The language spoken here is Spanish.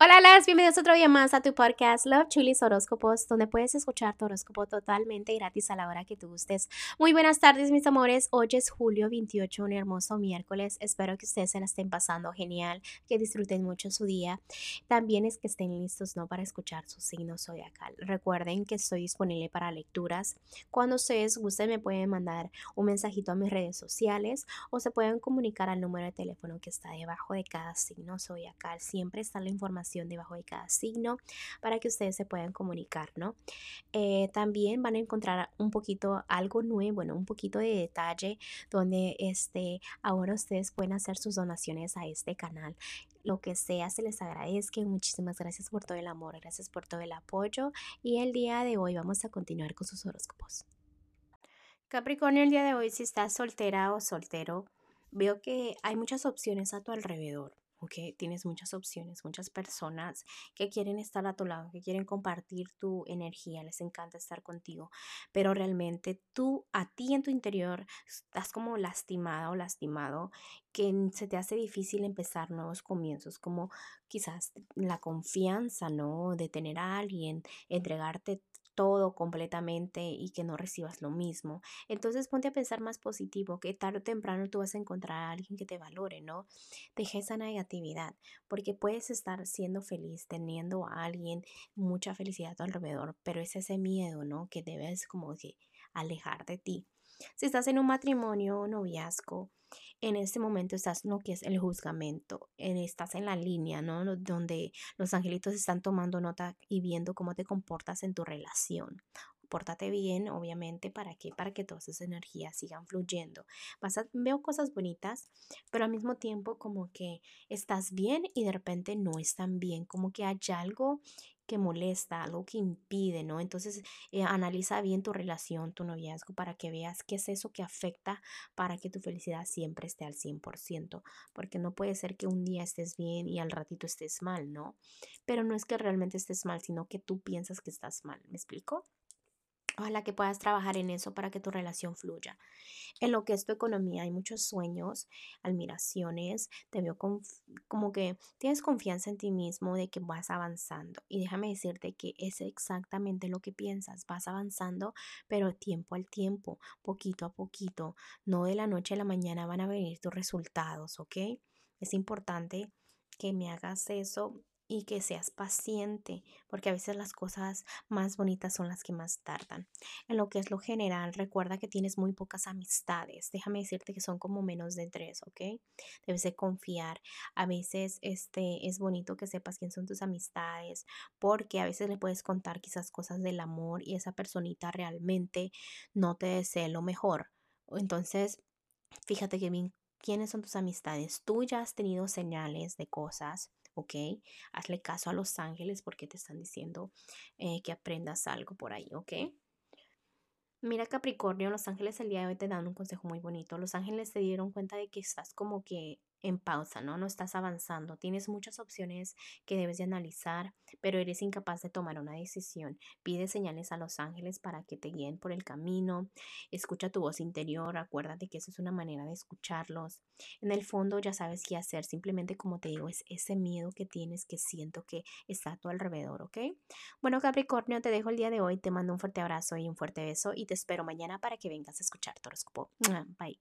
Hola, las bienvenidos otro día más a tu podcast Love Chulis Horóscopos, donde puedes escuchar tu horóscopo totalmente gratis a la hora que tú gustes. Muy buenas tardes, mis amores. Hoy es julio 28, un hermoso miércoles. Espero que ustedes se la estén pasando genial, que disfruten mucho su día. También es que estén listos, ¿no? Para escuchar su signo zodiacal. Recuerden que estoy disponible para lecturas. Cuando ustedes gusten, me pueden mandar un mensajito a mis redes sociales o se pueden comunicar al número de teléfono que está debajo de cada signo zodiacal. Siempre está la información debajo de cada signo para que ustedes se puedan comunicar, ¿no? Eh, también van a encontrar un poquito algo nuevo, bueno, un poquito de detalle donde este, ahora ustedes pueden hacer sus donaciones a este canal lo que sea, se les agradezca. Muchísimas gracias por todo el amor, gracias por todo el apoyo. Y el día de hoy vamos a continuar con sus horóscopos. Capricornio, el día de hoy, si estás soltera o soltero, veo que hay muchas opciones a tu alrededor. ¿Ok? Tienes muchas opciones, muchas personas que quieren estar a tu lado, que quieren compartir tu energía, les encanta estar contigo, pero realmente tú, a ti en tu interior, estás como lastimada o lastimado, que se te hace difícil empezar nuevos comienzos, como quizás la confianza, ¿no? De tener a alguien, entregarte todo completamente y que no recibas lo mismo. Entonces ponte a pensar más positivo, que tarde o temprano tú vas a encontrar a alguien que te valore, ¿no? Deja esa negatividad, porque puedes estar siendo feliz, teniendo a alguien mucha felicidad a tu alrededor, pero es ese miedo, ¿no? Que debes como que alejar de ti. Si estás en un matrimonio o noviazgo, en este momento estás en lo que es el juzgamento, estás en la línea, ¿no? Donde los angelitos están tomando nota y viendo cómo te comportas en tu relación. Pórtate bien, obviamente, ¿para qué? Para que todas esas energías sigan fluyendo. Vas a, veo cosas bonitas, pero al mismo tiempo como que estás bien y de repente no están bien, como que hay algo que molesta, algo que impide, ¿no? Entonces, eh, analiza bien tu relación, tu noviazgo, para que veas qué es eso que afecta para que tu felicidad siempre esté al 100%, porque no puede ser que un día estés bien y al ratito estés mal, ¿no? Pero no es que realmente estés mal, sino que tú piensas que estás mal, ¿me explico? Ojalá que puedas trabajar en eso para que tu relación fluya. En lo que es tu economía hay muchos sueños, admiraciones, te veo como que tienes confianza en ti mismo de que vas avanzando. Y déjame decirte que es exactamente lo que piensas, vas avanzando, pero tiempo al tiempo, poquito a poquito, no de la noche a la mañana van a venir tus resultados, ¿ok? Es importante que me hagas eso y que seas paciente, porque a veces las cosas más bonitas son las que más tardan. En lo que es lo general, recuerda que tienes muy pocas amistades. Déjame decirte que son como menos de tres, ¿ok? Debes de confiar. A veces este, es bonito que sepas quién son tus amistades, porque a veces le puedes contar quizás cosas del amor y esa personita realmente no te desea lo mejor. Entonces, fíjate que bien quiénes son tus amistades. Tú ya has tenido señales de cosas ¿ok? Hazle caso a los ángeles porque te están diciendo eh, que aprendas algo por ahí, ¿ok? Mira Capricornio, los ángeles el día de hoy te dan un consejo muy bonito. Los ángeles te dieron cuenta de que estás como que en pausa, ¿no? No estás avanzando. Tienes muchas opciones que debes de analizar, pero eres incapaz de tomar una decisión. Pide señales a los ángeles para que te guíen por el camino. Escucha tu voz interior. Acuérdate que eso es una manera de escucharlos. En el fondo ya sabes qué hacer. Simplemente, como te digo, es ese miedo que tienes que siento que está a tu alrededor, ¿ok? Bueno, Capricornio, te dejo el día de hoy. Te mando un fuerte abrazo y un fuerte beso y te espero mañana para que vengas a escuchar tu horóscopo. Bye.